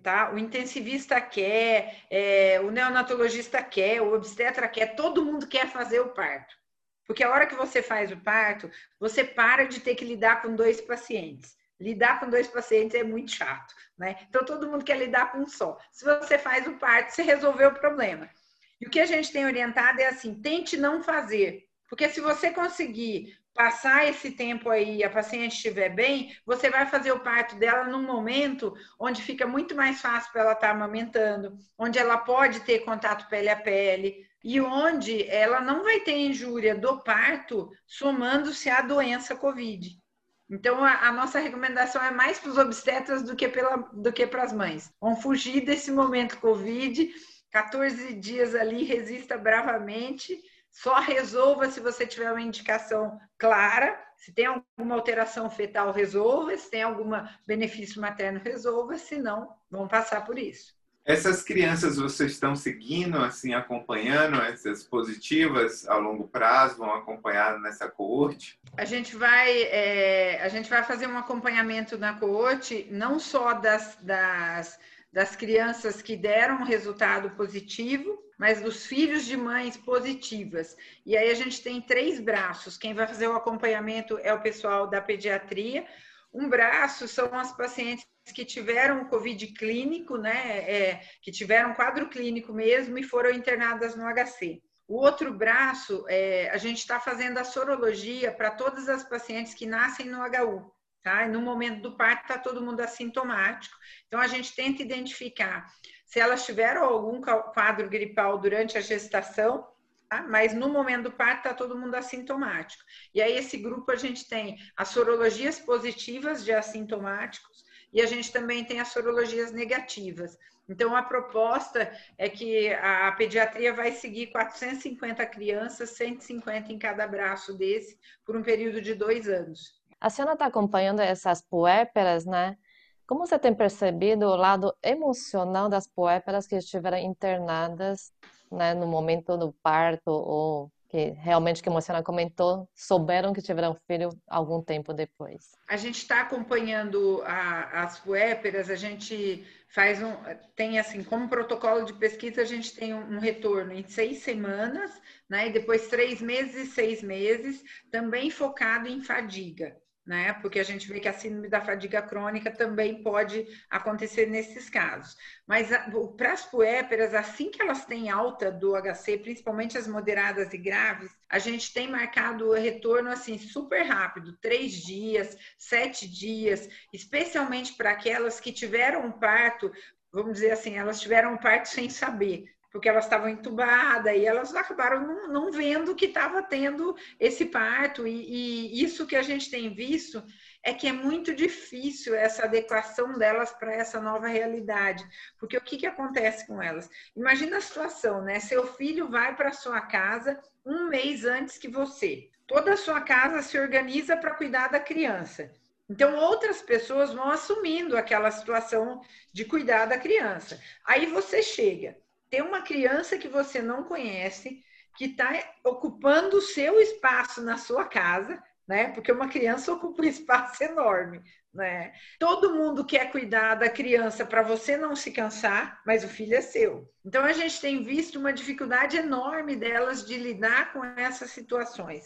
Tá? O intensivista quer, é, o neonatologista quer, o obstetra quer, todo mundo quer fazer o parto. Porque a hora que você faz o parto, você para de ter que lidar com dois pacientes. Lidar com dois pacientes é muito chato, né? Então todo mundo quer lidar com um só. Se você faz o parto, você resolveu o problema. E o que a gente tem orientado é assim: tente não fazer porque se você conseguir passar esse tempo aí, a paciente estiver bem, você vai fazer o parto dela num momento onde fica muito mais fácil para ela estar tá amamentando, onde ela pode ter contato pele a pele e onde ela não vai ter injúria do parto somando-se à doença COVID. Então, a, a, nossa recomendação é mais para os obstetras do que, pela, do que para as mães. Vão fugir desse momento COVID, 14 dias ali, resista bravamente só resolva se você tiver uma indicação clara. Se tem alguma alteração fetal, resolva. Se tem algum benefício materno, resolva. Se não, vão passar por isso. Essas crianças vocês estão seguindo, assim, acompanhando essas positivas ao longo prazo, vão acompanhar nessa coorte? A gente vai, é, a gente vai fazer um acompanhamento na coorte, não só das, das, das crianças que deram um resultado positivo, mas dos filhos de mães positivas. E aí a gente tem três braços. Quem vai fazer o acompanhamento é o pessoal da pediatria. Um braço são as pacientes que tiveram Covid clínico, né? É, que tiveram quadro clínico mesmo e foram internadas no HC. O outro braço, é, a gente está fazendo a sorologia para todas as pacientes que nascem no HU. Tá? E no momento do parto está todo mundo assintomático. Então a gente tenta identificar se elas tiveram algum quadro gripal durante a gestação, tá? mas no momento do parto está todo mundo assintomático. E aí, esse grupo a gente tem as sorologias positivas de assintomáticos e a gente também tem as sorologias negativas. Então, a proposta é que a pediatria vai seguir 450 crianças, 150 em cada braço desse, por um período de dois anos. A senhora está acompanhando essas puérperas, né? Como você tem percebido o lado emocional das puérperas que estiveram internadas né, no momento do parto ou que realmente, que a Emociona comentou, souberam que tiveram filho algum tempo depois? A gente está acompanhando a, as puérperas, a gente faz um, tem assim, como protocolo de pesquisa, a gente tem um, um retorno em seis semanas, né, e depois três meses e seis meses, também focado em fadiga né? Porque a gente vê que a síndrome da fadiga crônica também pode acontecer nesses casos. Mas para as puéperas, assim que elas têm alta do HC, principalmente as moderadas e graves, a gente tem marcado o retorno assim super rápido, três dias, sete dias, especialmente para aquelas que tiveram um parto vamos dizer assim, elas tiveram um parto sem saber porque elas estavam entubadas e elas acabaram não, não vendo que estava tendo esse parto. E, e, isso que a gente tem visto é que é muito difícil essa adequação delas para essa nova realidade. Porque o que, que acontece com elas? Imagina a situação, né? Seu filho vai para sua casa um mês antes que você. Toda a sua casa se organiza para cuidar da criança. Então, outras pessoas vão assumindo aquela situação de cuidar da criança. Aí você chega tem uma criança que você não conhece, que está ocupando o seu espaço na sua casa, né? Porque uma criança ocupa um espaço enorme, né? Todo mundo quer cuidar da criança para você não se cansar, mas o filho é seu. Então a gente tem visto uma dificuldade enorme delas de lidar com essas situações.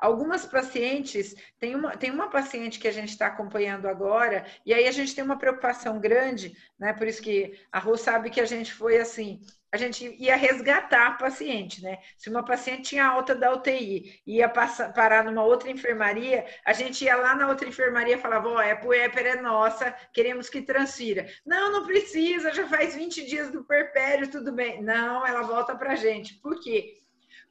Algumas pacientes, tem uma, tem uma paciente que a gente está acompanhando agora, e aí a gente tem uma preocupação grande, né? Por isso que a Rô sabe que a gente foi assim, a gente ia resgatar a paciente, né? Se uma paciente tinha alta da UTI e ia passar, parar numa outra enfermaria, a gente ia lá na outra enfermaria e falava, ó, oh, é puéper é nossa, queremos que transfira. Não, não precisa, já faz 20 dias do perpério, tudo bem. Não, ela volta pra gente. Por quê?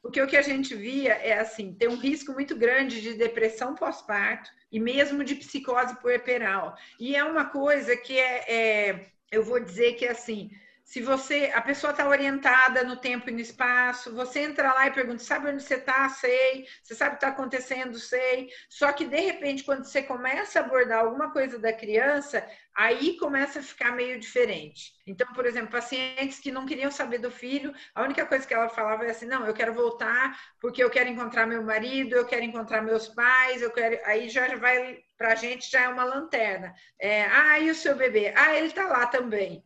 Porque o que a gente via é assim, tem um risco muito grande de depressão pós-parto e mesmo de psicose puerperal. E é uma coisa que é, é eu vou dizer que é assim, se você, a pessoa está orientada no tempo e no espaço, você entra lá e pergunta, sabe onde você está? Sei. Você sabe o que está acontecendo? Sei. Só que, de repente, quando você começa a abordar alguma coisa da criança, aí começa a ficar meio diferente. Então, por exemplo, pacientes que não queriam saber do filho, a única coisa que ela falava é assim, não, eu quero voltar porque eu quero encontrar meu marido, eu quero encontrar meus pais, eu quero... Aí já vai, para a gente, já é uma lanterna. É, ah, e o seu bebê? Ah, ele está lá também.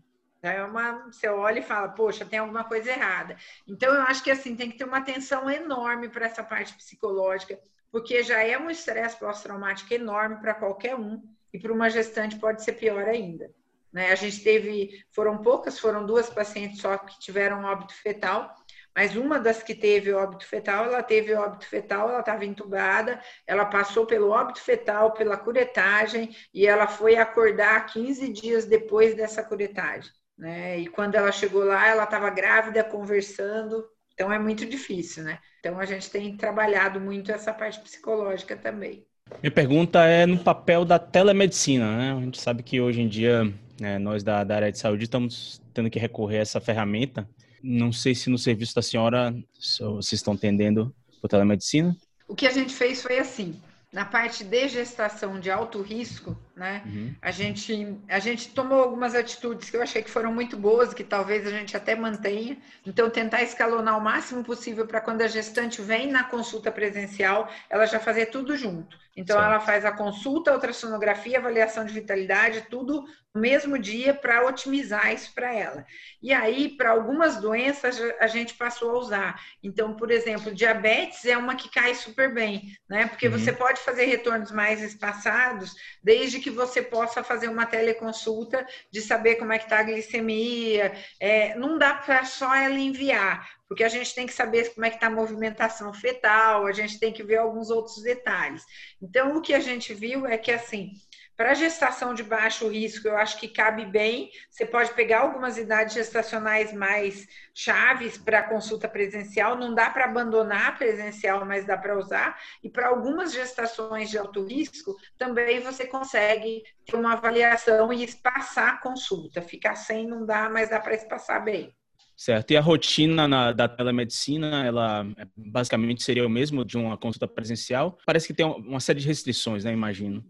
É uma, você olha e fala, poxa, tem alguma coisa errada. Então, eu acho que assim, tem que ter uma atenção enorme para essa parte psicológica, porque já é um estresse pós-traumático enorme para qualquer um, e para uma gestante pode ser pior ainda. Né? A gente teve, foram poucas, foram duas pacientes só que tiveram óbito fetal, mas uma das que teve óbito fetal, ela teve óbito fetal, ela estava entubada, ela passou pelo óbito fetal, pela curetagem, e ela foi acordar 15 dias depois dessa curetagem né? E quando ela chegou lá, ela estava grávida, conversando, então é muito difícil, né? Então a gente tem trabalhado muito essa parte psicológica também. Minha pergunta é no papel da telemedicina, né? A gente sabe que hoje em dia né, nós da, da área de saúde estamos tendo que recorrer a essa ferramenta. Não sei se no serviço da senhora vocês estão atendendo por telemedicina. O que a gente fez foi assim: na parte de gestação de alto risco, né? Uhum. A, gente, a gente tomou algumas atitudes que eu achei que foram muito boas, que talvez a gente até mantenha. Então, tentar escalonar o máximo possível para quando a gestante vem na consulta presencial, ela já fazer tudo junto. Então, ela faz a consulta, a ultrassonografia, avaliação de vitalidade, tudo no mesmo dia para otimizar isso para ela. E aí, para algumas doenças, a gente passou a usar. Então, por exemplo, diabetes é uma que cai super bem, né? Porque uhum. você pode fazer retornos mais espaçados, desde que você possa fazer uma teleconsulta de saber como é que está a glicemia. É, não dá para só ela enviar, porque a gente tem que saber como é que está a movimentação fetal, a gente tem que ver alguns outros detalhes. Então, o que a gente viu é que, assim, para gestação de baixo risco, eu acho que cabe bem. Você pode pegar algumas idades gestacionais mais chaves para consulta presencial. Não dá para abandonar presencial, mas dá para usar. E para algumas gestações de alto risco, também você consegue ter uma avaliação e espaçar a consulta. Ficar sem não dá, mas dá para espaçar bem. Certo. E a rotina na, da telemedicina, ela basicamente seria o mesmo de uma consulta presencial? Parece que tem uma série de restrições, né? Imagino.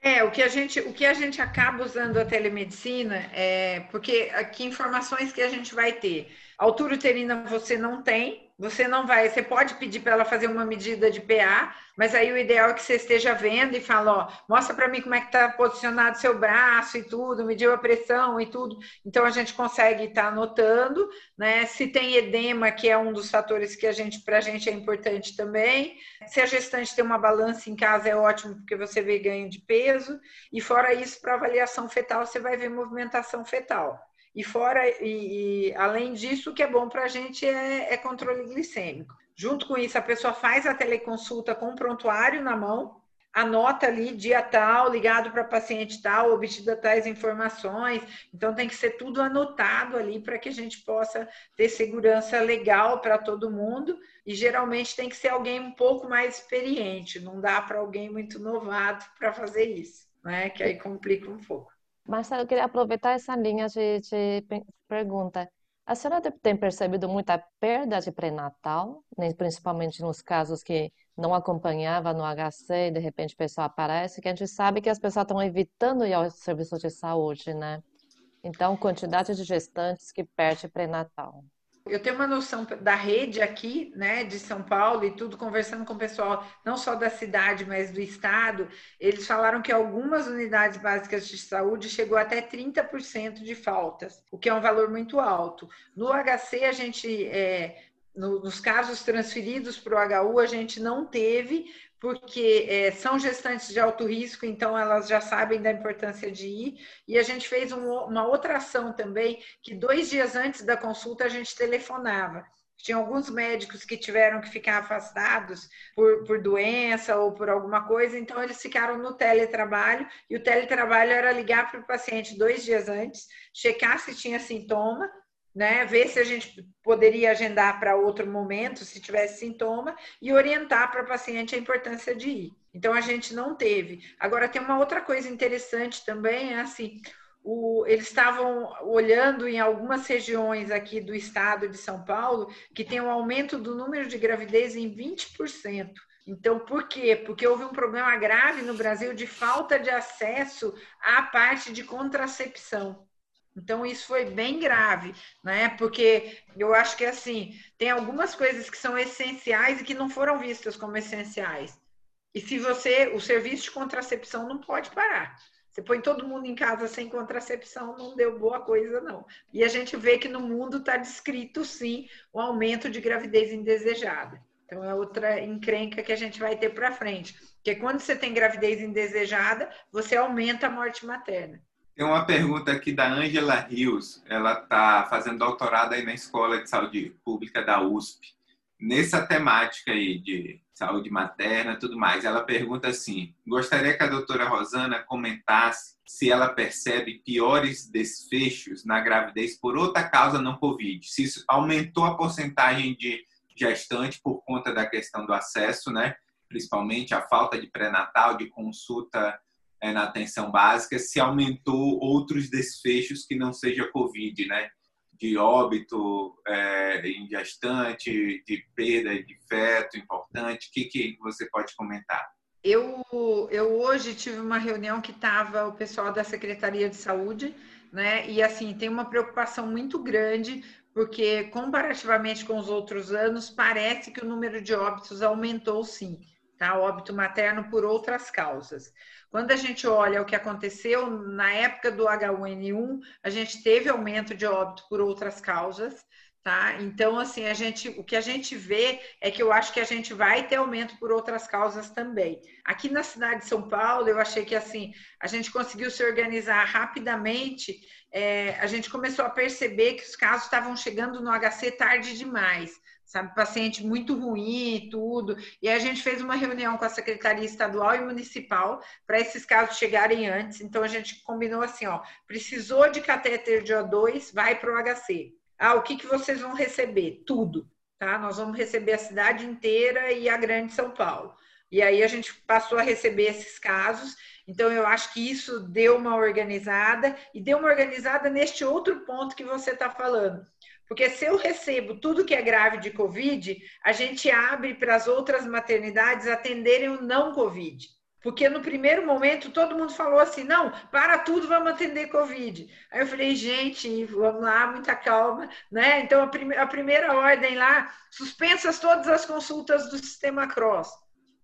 É, o que a gente, o que a gente acaba usando a telemedicina é porque aqui informações que a gente vai ter. Altura uterina você não tem, você não vai, você pode pedir para ela fazer uma medida de PA, mas aí o ideal é que você esteja vendo e fala, ó, mostra para mim como é que está posicionado seu braço e tudo, mediu a pressão e tudo. Então a gente consegue estar tá anotando, né? Se tem edema, que é um dos fatores que a gente para a gente é importante também. Se a gestante tem uma balança em casa é ótimo porque você vê ganho de peso. E fora isso, para avaliação fetal você vai ver movimentação fetal. E fora, e, e além disso, o que é bom para a gente é, é controle glicêmico. Junto com isso, a pessoa faz a teleconsulta com o prontuário na mão, anota ali dia tal, ligado para paciente tal, obtida tais informações. Então tem que ser tudo anotado ali para que a gente possa ter segurança legal para todo mundo. E geralmente tem que ser alguém um pouco mais experiente, não dá para alguém muito novato para fazer isso, né? Que aí complica um pouco. Marcelo, eu queria aproveitar essa linha de, de pergunta. A senhora tem percebido muita perda de pré-natal, né, principalmente nos casos que não acompanhava no HC e de repente a pessoa aparece, que a gente sabe que as pessoas estão evitando ir ao serviço de saúde, né? Então, quantidade de gestantes que perde pré-natal eu tenho uma noção da rede aqui, né, de São Paulo e tudo, conversando com o pessoal, não só da cidade, mas do estado, eles falaram que algumas unidades básicas de saúde chegou até 30% de faltas, o que é um valor muito alto. No HC, a gente é, no, nos casos transferidos para o HU, a gente não teve, porque é, são gestantes de alto risco, então elas já sabem da importância de ir. E a gente fez um, uma outra ação também, que dois dias antes da consulta a gente telefonava. Tinha alguns médicos que tiveram que ficar afastados por, por doença ou por alguma coisa, então eles ficaram no teletrabalho, e o teletrabalho era ligar para o paciente dois dias antes, checar se tinha sintoma, né? Ver se a gente poderia agendar para outro momento, se tivesse sintoma, e orientar para o paciente a importância de ir. Então a gente não teve. Agora tem uma outra coisa interessante também, é assim, o, eles estavam olhando em algumas regiões aqui do estado de São Paulo que tem um aumento do número de gravidez em 20%. Então, por quê? Porque houve um problema grave no Brasil de falta de acesso à parte de contracepção. Então, isso foi bem grave, né? Porque eu acho que, assim, tem algumas coisas que são essenciais e que não foram vistas como essenciais. E se você, o serviço de contracepção não pode parar. Você põe todo mundo em casa sem contracepção, não deu boa coisa, não. E a gente vê que no mundo está descrito, sim, o aumento de gravidez indesejada. Então, é outra encrenca que a gente vai ter para frente. Porque quando você tem gravidez indesejada, você aumenta a morte materna. Tem uma pergunta aqui da Angela Rios. Ela está fazendo doutorado aí na Escola de Saúde Pública da USP. Nessa temática aí de saúde materna tudo mais. Ela pergunta assim: gostaria que a doutora Rosana comentasse se ela percebe piores desfechos na gravidez por outra causa não Covid. Se isso aumentou a porcentagem de gestante por conta da questão do acesso, né? principalmente a falta de pré-natal, de consulta é, na atenção básica, se aumentou outros desfechos que não seja Covid, né? De óbito é, em gestante, de perda de feto importante. O que, que você pode comentar? Eu, eu hoje tive uma reunião que estava o pessoal da Secretaria de Saúde, né? E assim, tem uma preocupação muito grande, porque comparativamente com os outros anos, parece que o número de óbitos aumentou sim, tá? Óbito materno por outras causas. Quando a gente olha o que aconteceu na época do H1N1, a gente teve aumento de óbito por outras causas, tá? Então, assim, a gente, o que a gente vê é que eu acho que a gente vai ter aumento por outras causas também. Aqui na cidade de São Paulo, eu achei que assim a gente conseguiu se organizar rapidamente. É, a gente começou a perceber que os casos estavam chegando no HC tarde demais sabe, paciente muito ruim e tudo. E a gente fez uma reunião com a Secretaria Estadual e Municipal para esses casos chegarem antes. Então a gente combinou assim, ó, precisou de catéter de O2, vai para o HC. Ah, o que, que vocês vão receber? Tudo, tá? Nós vamos receber a cidade inteira e a Grande São Paulo. E aí a gente passou a receber esses casos. Então eu acho que isso deu uma organizada e deu uma organizada neste outro ponto que você está falando porque se eu recebo tudo que é grave de Covid, a gente abre para as outras maternidades atenderem o não Covid. Porque no primeiro momento todo mundo falou assim: não, para tudo, vamos atender Covid. Aí eu falei, gente, vamos lá, muita calma, né? Então a, a primeira ordem lá, suspensas todas as consultas do sistema Cross.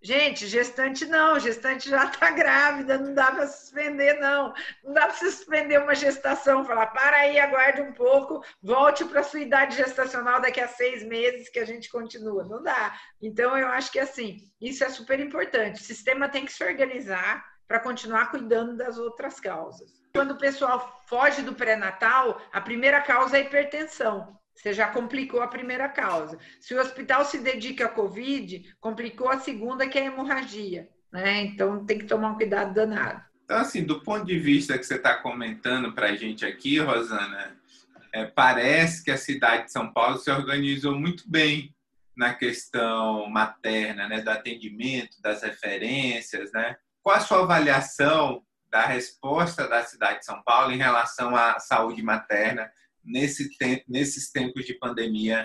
Gente, gestante não, gestante já está grávida, não dá para suspender, não. Não dá para suspender uma gestação, falar, para aí, aguarde um pouco, volte para a sua idade gestacional daqui a seis meses que a gente continua. Não dá. Então, eu acho que assim, isso é super importante. O sistema tem que se organizar para continuar cuidando das outras causas. Quando o pessoal foge do pré-natal, a primeira causa é a hipertensão. Você já complicou a primeira causa. Se o hospital se dedica à Covid, complicou a segunda, que é a hemorragia. Né? Então tem que tomar um cuidado danado. Então, assim, do ponto de vista que você está comentando para a gente aqui, Rosana, é, parece que a cidade de São Paulo se organizou muito bem na questão materna, né, do atendimento, das referências, né? Qual a sua avaliação da resposta da cidade de São Paulo em relação à saúde materna nesse nesses tempos de pandemia,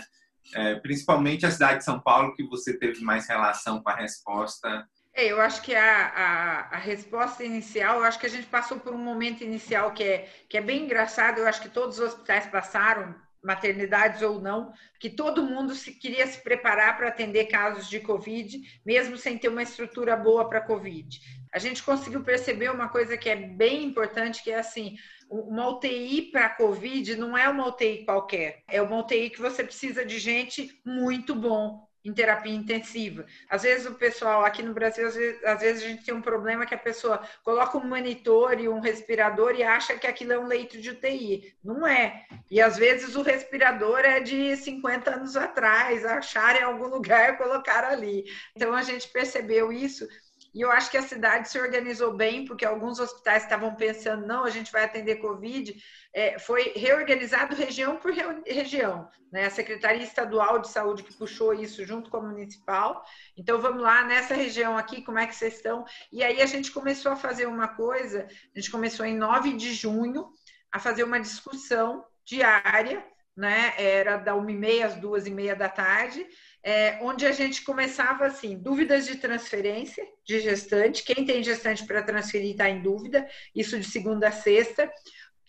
é, principalmente a cidade de São Paulo, que você teve mais relação com a resposta? É, eu acho que a, a, a, resposta inicial, eu acho que a gente passou por um momento inicial que é, que é bem engraçado, eu acho que todos os hospitais passaram, maternidades ou não, que todo mundo se, queria se preparar para atender casos de Covid, mesmo sem ter uma estrutura boa para Covid. A gente conseguiu perceber uma coisa que é bem importante, que é assim, uma UTI para COVID não é uma UTI qualquer, é uma UTI que você precisa de gente muito bom, em terapia intensiva. Às vezes o pessoal aqui no Brasil, às vezes, às vezes, a gente tem um problema que a pessoa coloca um monitor e um respirador e acha que aquilo é um leito de UTI. Não é. E às vezes o respirador é de 50 anos atrás, acharam em algum lugar e colocaram ali. Então a gente percebeu isso e eu acho que a cidade se organizou bem, porque alguns hospitais estavam pensando, não, a gente vai atender Covid. É, foi reorganizado região por região. Né? A Secretaria Estadual de Saúde que puxou isso junto com a municipal. Então, vamos lá, nessa região aqui, como é que vocês estão? E aí a gente começou a fazer uma coisa, a gente começou em 9 de junho a fazer uma discussão diária, né? Era da 1h30 às 2h30 da tarde, é, onde a gente começava assim, dúvidas de transferência de gestante, quem tem gestante para transferir está em dúvida, isso de segunda a sexta.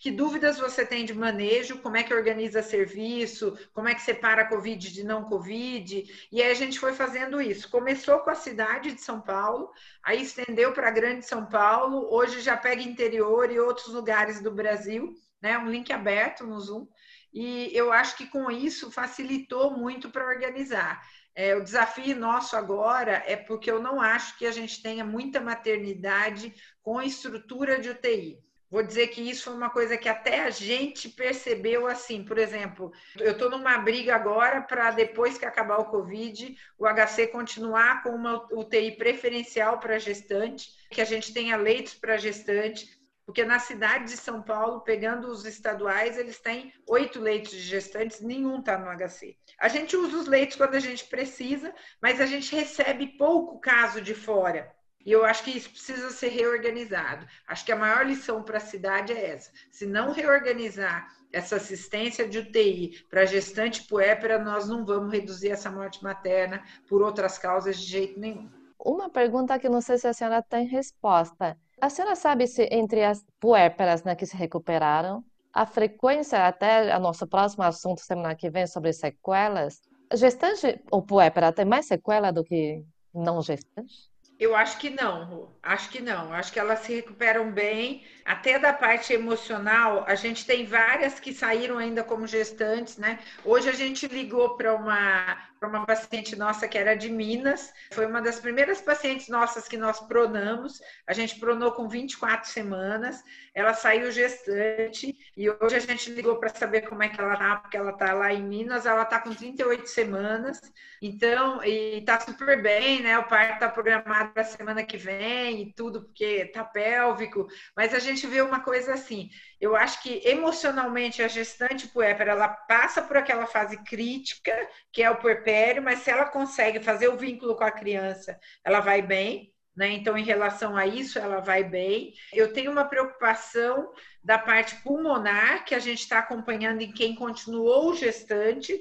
Que dúvidas você tem de manejo? Como é que organiza serviço? Como é que separa Covid de não Covid? E aí a gente foi fazendo isso. Começou com a cidade de São Paulo, aí estendeu para a Grande São Paulo, hoje já pega interior e outros lugares do Brasil, né? Um link aberto no Zoom. E eu acho que com isso facilitou muito para organizar. É, o desafio nosso agora é porque eu não acho que a gente tenha muita maternidade com estrutura de UTI. Vou dizer que isso foi uma coisa que até a gente percebeu assim. Por exemplo, eu estou numa briga agora para depois que acabar o Covid, o HC continuar com uma UTI preferencial para gestante, que a gente tenha leitos para gestante, porque na cidade de São Paulo, pegando os estaduais, eles têm oito leitos de gestantes, nenhum está no HC. A gente usa os leitos quando a gente precisa, mas a gente recebe pouco caso de fora. E eu acho que isso precisa ser reorganizado. Acho que a maior lição para a cidade é essa. Se não reorganizar essa assistência de UTI para gestante puépera, nós não vamos reduzir essa morte materna por outras causas de jeito nenhum. Uma pergunta que não sei se a senhora tem resposta. A senhora sabe se entre as puérperas né, que se recuperaram, a frequência, até o nosso próximo assunto semana que vem sobre sequelas, gestante ou puérpera tem mais sequela do que não gestante? Eu acho que não, acho que não. Acho que elas se recuperam bem. Até da parte emocional, a gente tem várias que saíram ainda como gestantes, né? Hoje a gente ligou para uma para uma paciente nossa que era de Minas. Foi uma das primeiras pacientes nossas que nós pronamos. A gente pronou com 24 semanas. Ela saiu gestante e hoje a gente ligou para saber como é que ela tá, porque ela tá lá em Minas. Ela tá com 38 semanas. Então, e tá super bem, né? O parto tá programado para semana que vem e tudo, porque tá pélvico. Mas a gente vê uma coisa assim. Eu acho que emocionalmente a gestante puérpera ela passa por aquela fase crítica, que é o puerpério, mas se ela consegue fazer o vínculo com a criança, ela vai bem. Né? Então, em relação a isso, ela vai bem. Eu tenho uma preocupação da parte pulmonar, que a gente está acompanhando em quem continuou gestante,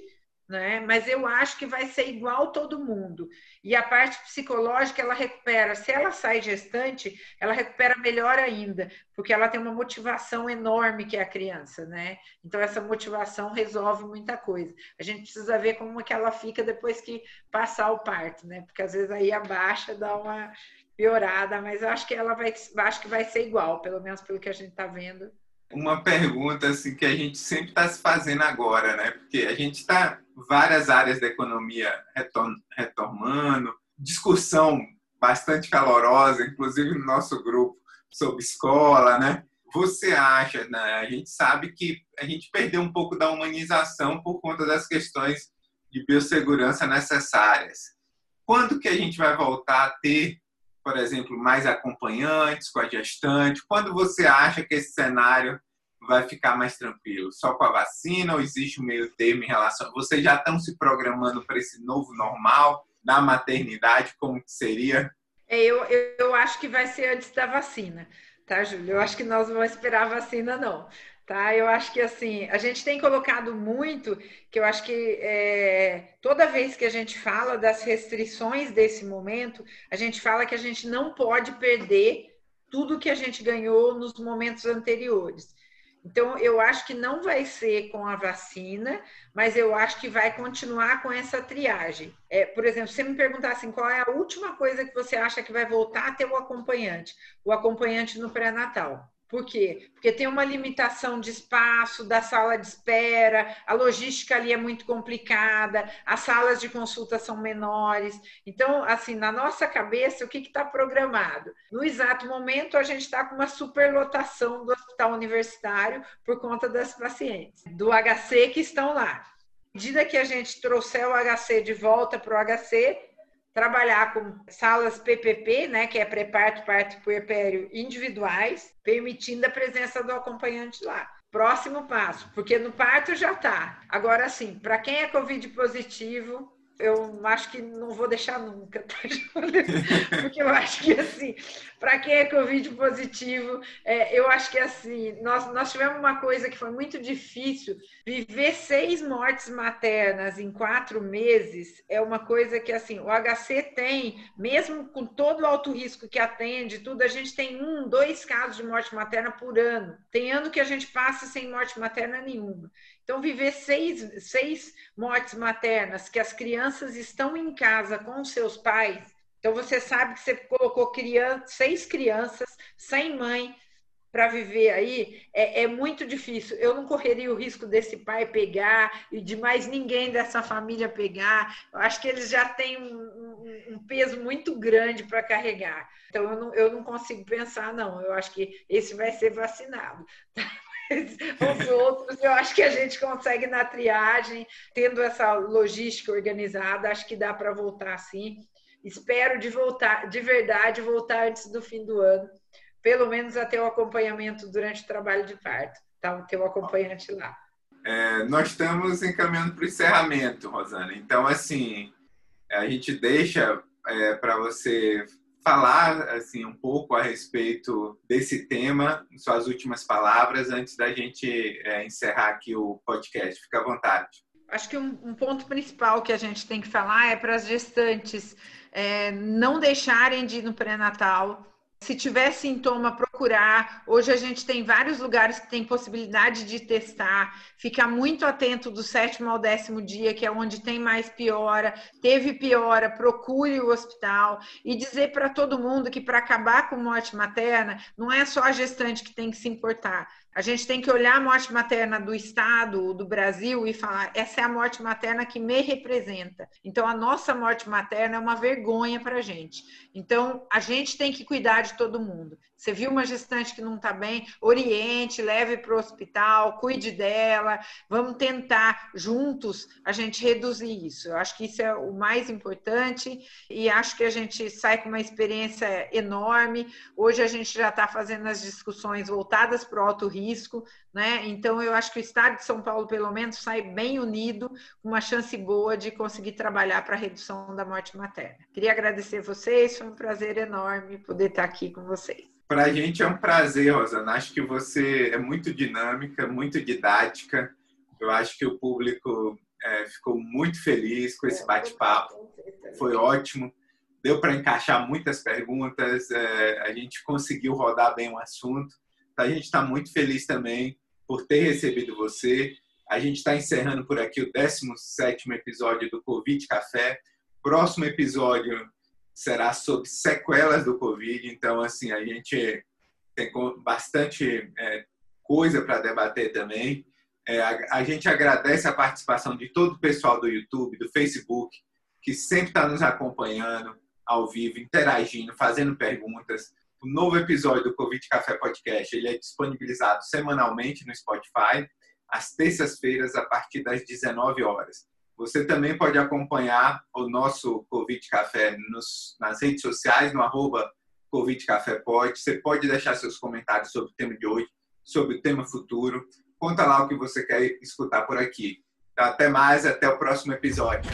né? Mas eu acho que vai ser igual todo mundo. E a parte psicológica ela recupera. Se ela sai gestante, ela recupera melhor ainda, porque ela tem uma motivação enorme que é a criança, né? Então essa motivação resolve muita coisa. A gente precisa ver como que ela fica depois que passar o parto, né? Porque às vezes aí abaixa, dá uma piorada, mas eu acho que ela vai, acho que vai ser igual, pelo menos pelo que a gente está vendo uma pergunta assim que a gente sempre está se fazendo agora, né? Porque a gente está várias áreas da economia retomando, discussão bastante calorosa, inclusive no nosso grupo sobre escola, né? Você acha, né? A gente sabe que a gente perdeu um pouco da humanização por conta das questões de biossegurança necessárias. Quando que a gente vai voltar a ter por exemplo, mais acompanhantes com a gestante? Quando você acha que esse cenário vai ficar mais tranquilo? Só com a vacina ou existe um meio termo em relação? Vocês já estão se programando para esse novo normal na maternidade? Como que seria? É, eu, eu, eu acho que vai ser antes da vacina, tá, Júlio? Eu acho que nós vamos esperar a vacina, não. Tá, eu acho que assim, a gente tem colocado muito, que eu acho que é, toda vez que a gente fala das restrições desse momento, a gente fala que a gente não pode perder tudo que a gente ganhou nos momentos anteriores. Então, eu acho que não vai ser com a vacina, mas eu acho que vai continuar com essa triagem. É, por exemplo, se você me perguntar assim, qual é a última coisa que você acha que vai voltar a ter o acompanhante? O acompanhante no pré-natal. Por quê? Porque tem uma limitação de espaço, da sala de espera, a logística ali é muito complicada, as salas de consulta são menores. Então, assim, na nossa cabeça, o que está programado? No exato momento, a gente está com uma superlotação do hospital universitário por conta das pacientes, do HC que estão lá. À medida que a gente trouxer o HC de volta para o HC, trabalhar com salas PPP, né, que é pré-parto, parto puerpério individuais, permitindo a presença do acompanhante lá. Próximo passo, porque no parto já está. Agora sim, para quem é Covid positivo, eu acho que não vou deixar nunca, tá, Porque eu acho que, assim, para quem é Covid positivo, é, eu acho que, assim, nós, nós tivemos uma coisa que foi muito difícil. Viver seis mortes maternas em quatro meses é uma coisa que, assim, o HC tem, mesmo com todo o alto risco que atende, tudo, a gente tem um, dois casos de morte materna por ano. Tem ano que a gente passa sem morte materna nenhuma. Então, viver seis, seis mortes maternas, que as crianças estão em casa com seus pais. Então, você sabe que você colocou criança, seis crianças sem mãe para viver aí, é, é, muito difícil. Eu não correria o risco desse pai pegar e de mais ninguém dessa família pegar. Eu acho que eles já têm um, um, um peso muito grande para carregar. Então, eu não, eu não consigo pensar, não. Eu acho que esse vai ser vacinado. os outros, eu acho que a gente consegue na triagem, tendo essa logística organizada, acho que dá para voltar sim. Espero de voltar, de verdade, voltar antes do fim do ano, pelo menos até o acompanhamento durante o trabalho de parto, tá? Ter o acompanhante lá. É, nós estamos encaminhando para o encerramento, Rosana. Então, assim, a gente deixa é, para você falar assim um pouco a respeito desse tema, suas últimas palavras, antes da gente é, encerrar aqui o podcast. Fica à vontade. Acho que um, um ponto principal que a gente tem que falar é para as gestantes é, não deixarem de ir no pré-natal, se tiver sintoma, procurar. Hoje a gente tem vários lugares que tem possibilidade de testar. Ficar muito atento do sétimo ao décimo dia, que é onde tem mais piora. Teve piora, procure o hospital. E dizer para todo mundo que para acabar com morte materna, não é só a gestante que tem que se importar. A gente tem que olhar a morte materna do Estado, do Brasil, e falar: essa é a morte materna que me representa. Então, a nossa morte materna é uma vergonha para a gente. Então, a gente tem que cuidar de todo mundo. Você viu uma gestante que não está bem? Oriente, leve para o hospital, cuide dela. Vamos tentar juntos a gente reduzir isso. Eu acho que isso é o mais importante e acho que a gente sai com uma experiência enorme. Hoje a gente já está fazendo as discussões voltadas para o alto risco, né? Então eu acho que o Estado de São Paulo, pelo menos, sai bem unido, com uma chance boa de conseguir trabalhar para a redução da morte materna. Queria agradecer vocês, foi um prazer enorme poder estar aqui com vocês. Para a gente é um prazer, Rosana. Acho que você é muito dinâmica, muito didática. Eu acho que o público é, ficou muito feliz com esse bate-papo. Foi ótimo. Deu para encaixar muitas perguntas. É, a gente conseguiu rodar bem o assunto. A gente está muito feliz também por ter recebido você. A gente está encerrando por aqui o 17 episódio do Covid Café. Próximo episódio será sobre sequelas do Covid. Então, assim, a gente tem bastante é, coisa para debater também. É, a, a, gente agradece a participação de todo o pessoal do YouTube, do Facebook, que sempre está nos acompanhando ao vivo, interagindo, fazendo perguntas. O novo episódio do Covid Café Podcast ele é disponibilizado semanalmente no Spotify, às terças-feiras, a partir das 19 horas. Você também pode acompanhar o nosso Covid Café nos, nas redes sociais, no arroba Covid Café Pod. Você pode deixar seus comentários sobre o tema de hoje, sobre o tema futuro. Conta lá o que você quer escutar por aqui. Até mais, até o próximo episódio.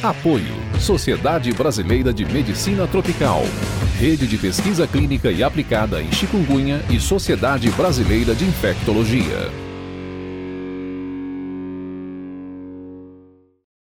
Apoio Sociedade Brasileira de Medicina Tropical. Rede de Pesquisa Clínica e Aplicada em Chikungunya e Sociedade Brasileira de Infectologia.